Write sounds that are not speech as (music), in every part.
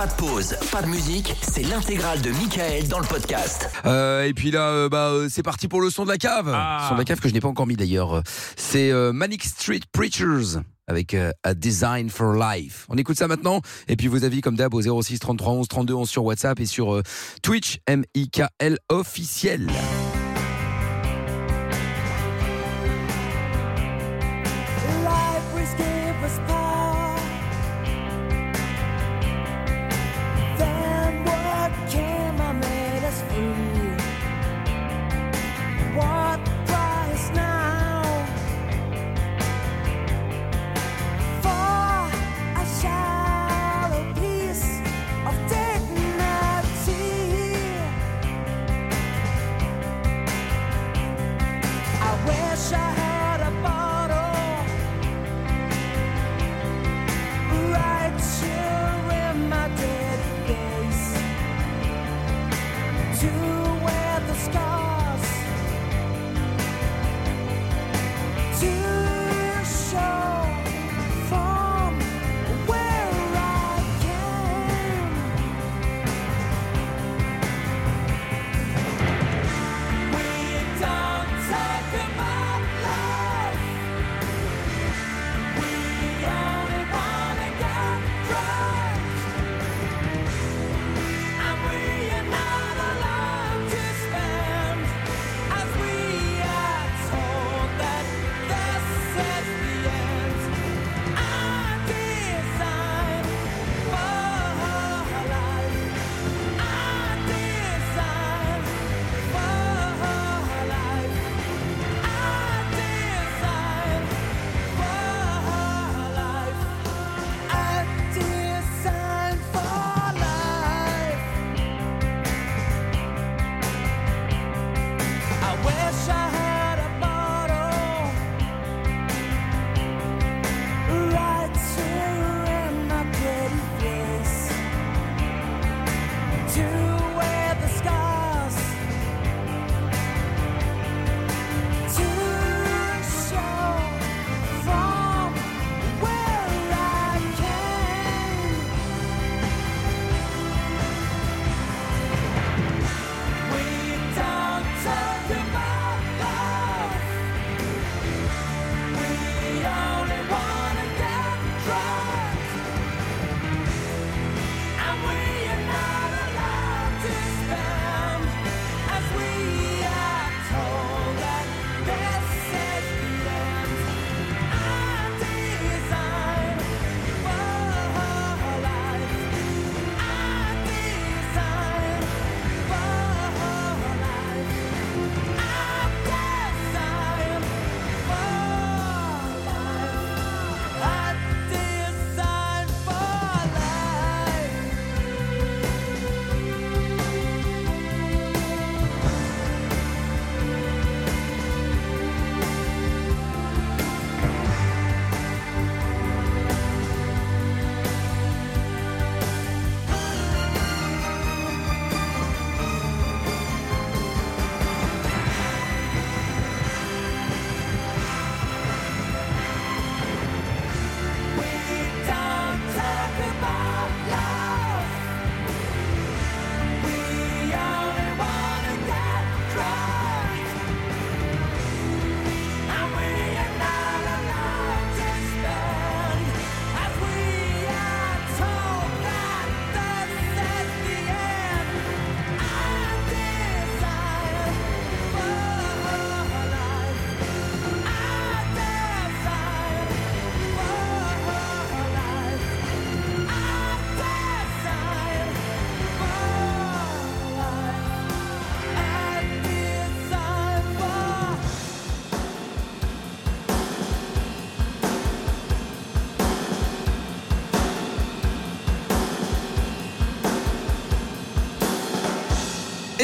Pas de pause, pas de musique, c'est l'intégrale de Michael dans le podcast. Euh, et puis là, euh, bah, euh, c'est parti pour le son de la cave. Ah. Son de la cave que je n'ai pas encore mis d'ailleurs. C'est euh, Manic Street Preachers avec euh, A Design for Life. On écoute ça maintenant. Et puis vos avis comme d'hab au 06 33 11 32 11 sur WhatsApp et sur euh, Twitch M-I-K-L officiel.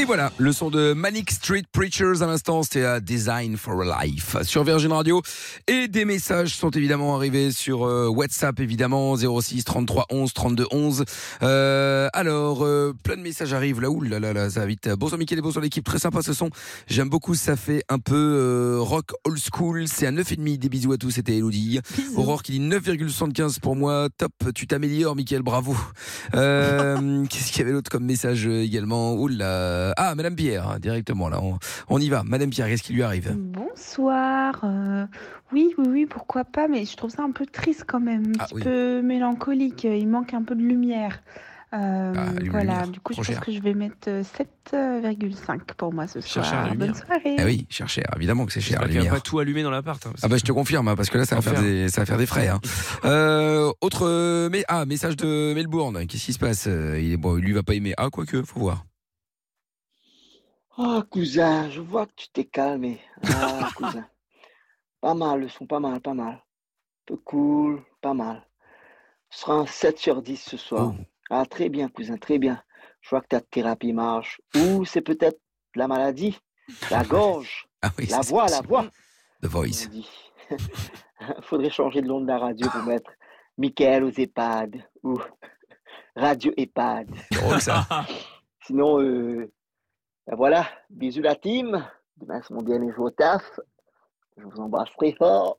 Voilà, le son de Manic Street Preachers à l'instant, c'était à Design for a Life sur Virgin Radio. Et des messages sont évidemment arrivés sur euh, WhatsApp, évidemment, 06 33 11 32 11. Euh, alors, euh, plein de messages arrivent là, ouh là là là, ça va vite. Bonsoir Mickaël et bonsoir l'équipe, très sympa ce son. J'aime beaucoup, ça fait un peu euh, rock old school. C'est à 9,5, des bisous à tous, c'était Elodie. Aurore qui dit 9,75 pour moi, top, tu t'améliores Mickaël, bravo. Euh, (laughs) Qu'est-ce qu'il y avait d'autre comme message euh, également? Oula. Ah, Madame Pierre, hein, directement là, on, on y va. Madame Pierre, qu'est-ce qui lui arrive Bonsoir. euh, oui, oui, oui, pourquoi pas, mais je trouve ça un peu triste quand même, un Ah, petit oui. peu mélancolique. Il manque un peu de lumière. Euh, Ah, voilà, lumière, du coup, je pense cher. que je vais mettre euh, 7,5 pour moi ce soir. cher. Bonne soirée. Ah oui, cher cher, évidemment que c'est cher qu'il n'y a lumière. pas tout allumé dans l'appart. hein, Ah bah je te confirme hein, parce que là ça va faire des ça va faire des frais. Hein. (laughs) Euh, autre euh, mais ah message de Melbourne. Qu'est-ce qui se passe? Euh, Il est bon, lui va pas aimer. Ah quoique, faut voir. Oh, cousin, je vois que tu t'es calmé. Ah, (laughs) cousin. Pas mal, le son, pas mal, pas mal. Un peu cool, pas mal. Ce sera un 7 sur 10 ce soir. Oh. Ah, très bien, cousin, très bien. Je vois que ta thérapie marche. Ou c'est peut-être la maladie, la (laughs) gorge, Ah oui, la voix, la voix. The Voice. (laughs) Faudrait changer de nom de la radio pour mettre Michael aux EHPAD ou Radio EHPAD. C'est drôle ça. Sinon, euh, ben voilà, bisous la team. Demain, c'est mon dernier jour au taf. Je vous embrasse très fort.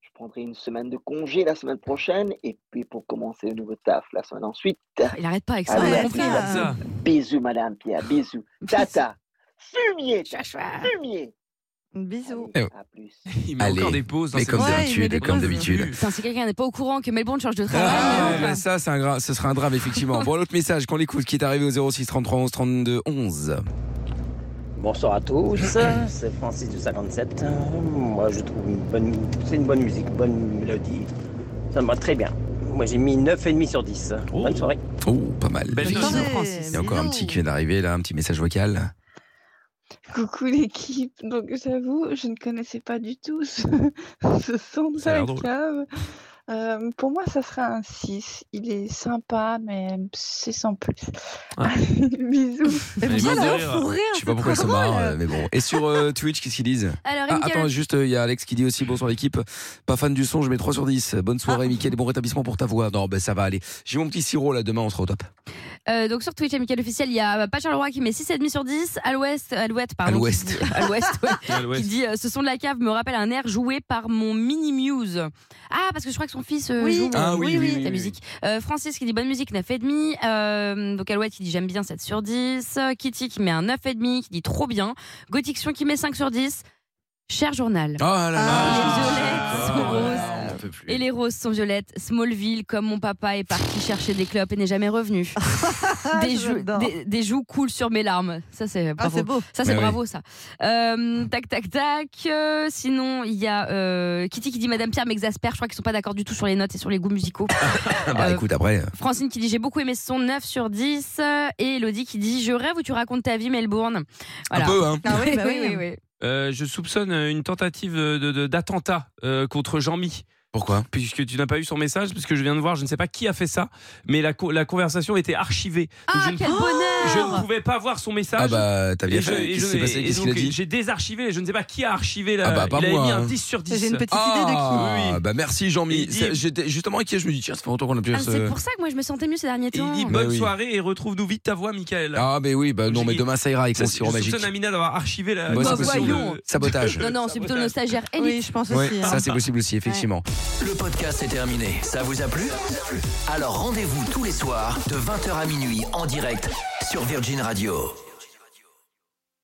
Je prendrai une semaine de congé la semaine prochaine. Et puis, pour commencer le nouveau taf la semaine ensuite, Il arrête pas avec ça, Allez, ça. bisous, Madame Pierre, bisous. (laughs) Tata, fumier, fumier. Bisous. Allez, à plus. (laughs) Il met Allez, encore des pauses dans mais comme d'habitude, comme si quelqu'un n'est pas au courant que Melbourne change de Ah, travail. mais ça, c'est un gra- ce sera un drame effectivement. (laughs) Bon, l'autre message qu'on l'écoute qui est arrivé au 06 33 11 32 11. Bonsoir à tous, c'est Francis du 57. Euh, Moi, je trouve une bonne, c'est une bonne musique, bonne mélodie. Ça me va très bien. Moi, j'ai mis 9,5 sur 10. Bonne soirée. Oh, pas mal. Belle soirée, Francis. Il y a encore un petit qui vient d'arriver là, un petit message vocal. Coucou l'équipe. Donc j'avoue, je ne connaissais pas du tout ce, (laughs) ce son de la drôle. cave. Euh, pour moi, ça sera un 6. Il est sympa, mais c'est sans plus. Ah. (laughs) Bisous. Mais rire. rire Je sais pas pourquoi se marre, euh, mais bon. Et sur euh, Twitch, qu'est-ce qu'ils disent? Alors, Ah, attends, juste, euh, il y a Alex qui dit aussi bonsoir l'équipe. Pas fan du son, je mets 3 sur 10. Bonne soirée, Mickaël, et bon rétablissement pour ta voix. Non, ben ça va aller. J'ai mon petit sirop là, demain on sera au top. Euh, donc sur Twitch, à Mickaël officiel, il y a pas Charleroi qui met 6,5 sur 10. À l'ouest, à l'ouest, pardon. À l'ouest. À l'ouest, ouais. (laughs) Ah, qui dit euh, ce son de la cave me rappelle un air joué par mon mini muse. Ah parce que je crois que son fils euh, Oui. joue Ah oui, oui, oui, la oui. musique. Euh, Francis qui dit bonne musique 9,5. Euh, donc Alouette qui dit j'aime bien 7 sur 10. Euh, Kitty qui met un 9,5 qui dit trop bien. Gothiction qui met 5 sur 10. Cher journal. Oh là là Ah, les violettes sont Plus. Et les roses sont violettes. Smallville, comme mon papa est parti chercher des clopes et n'est jamais revenu. (laughs) des, joues, j'adore. des, des joues coulent sur mes larmes. Ça, c'est Ah, bravo. c'est beau. ça, c'est oui. bravo, ça. Euh, tac, tac, tac. Euh, sinon, il y a euh, Kitty qui dit Madame Pierre m'exaspère. Je crois qu'ils sont pas d'accord du tout sur les notes et sur les goûts musicaux. Ah (laughs) bah Euh, écoute, après. Francine qui dit J'ai beaucoup aimé ce son 9 sur 10. Et Elodie qui dit Je rêve où tu racontes ta vie, Melbourne. Voilà. Un peu, hein. Ah oui, bah (laughs) oui, oui. oui. Euh, je soupçonne une tentative de- de- d'attentat euh, contre Jean-Mi. Pourquoi? Puisque tu n'as pas eu son message, parce que je viens de voir, je ne sais pas qui a fait ça, mais la, co- la conversation était archivée. Donc Ah, je, ne, quel je ne pouvais pas voir son message. Ah bah, t'as bien Et je- fait. Qu'est-ce je- qui s'est passé? et Qu'est-ce qu'il a donc, dit? J'ai désarchivé, je ne sais pas qui a archivé la. Ah bah, pas il moi, mis hein. un 10 sur 10. J'ai une petite idée de qui. Ah, Oui, oui. bah merci Jean-Mi. J'étais justement inquiet, je me dis tiens, ça fait longtemps qu'on a plus Ah, ce- c'est pour ça que moi je me sentais mieux ces derniers temps. il dit Bah bonne oui. soirée et retrouve-nous vite ta voix, Michael. Ah mais oui, bah non, mais demain ça ira avec Ça, son je sirop magique. soupçonne Amina d'avoir archivé la. Bah, Sabotage. Non, non, c'est plutôt nos stagiaires. Oui, je pense aussi. hein. ça c'est possible aussi, effectivement. Le podcast est terminé. Ça vous a plu? Alors rendez-vous tous les soirs de 20h à minuit en direct sur Virgin Radio.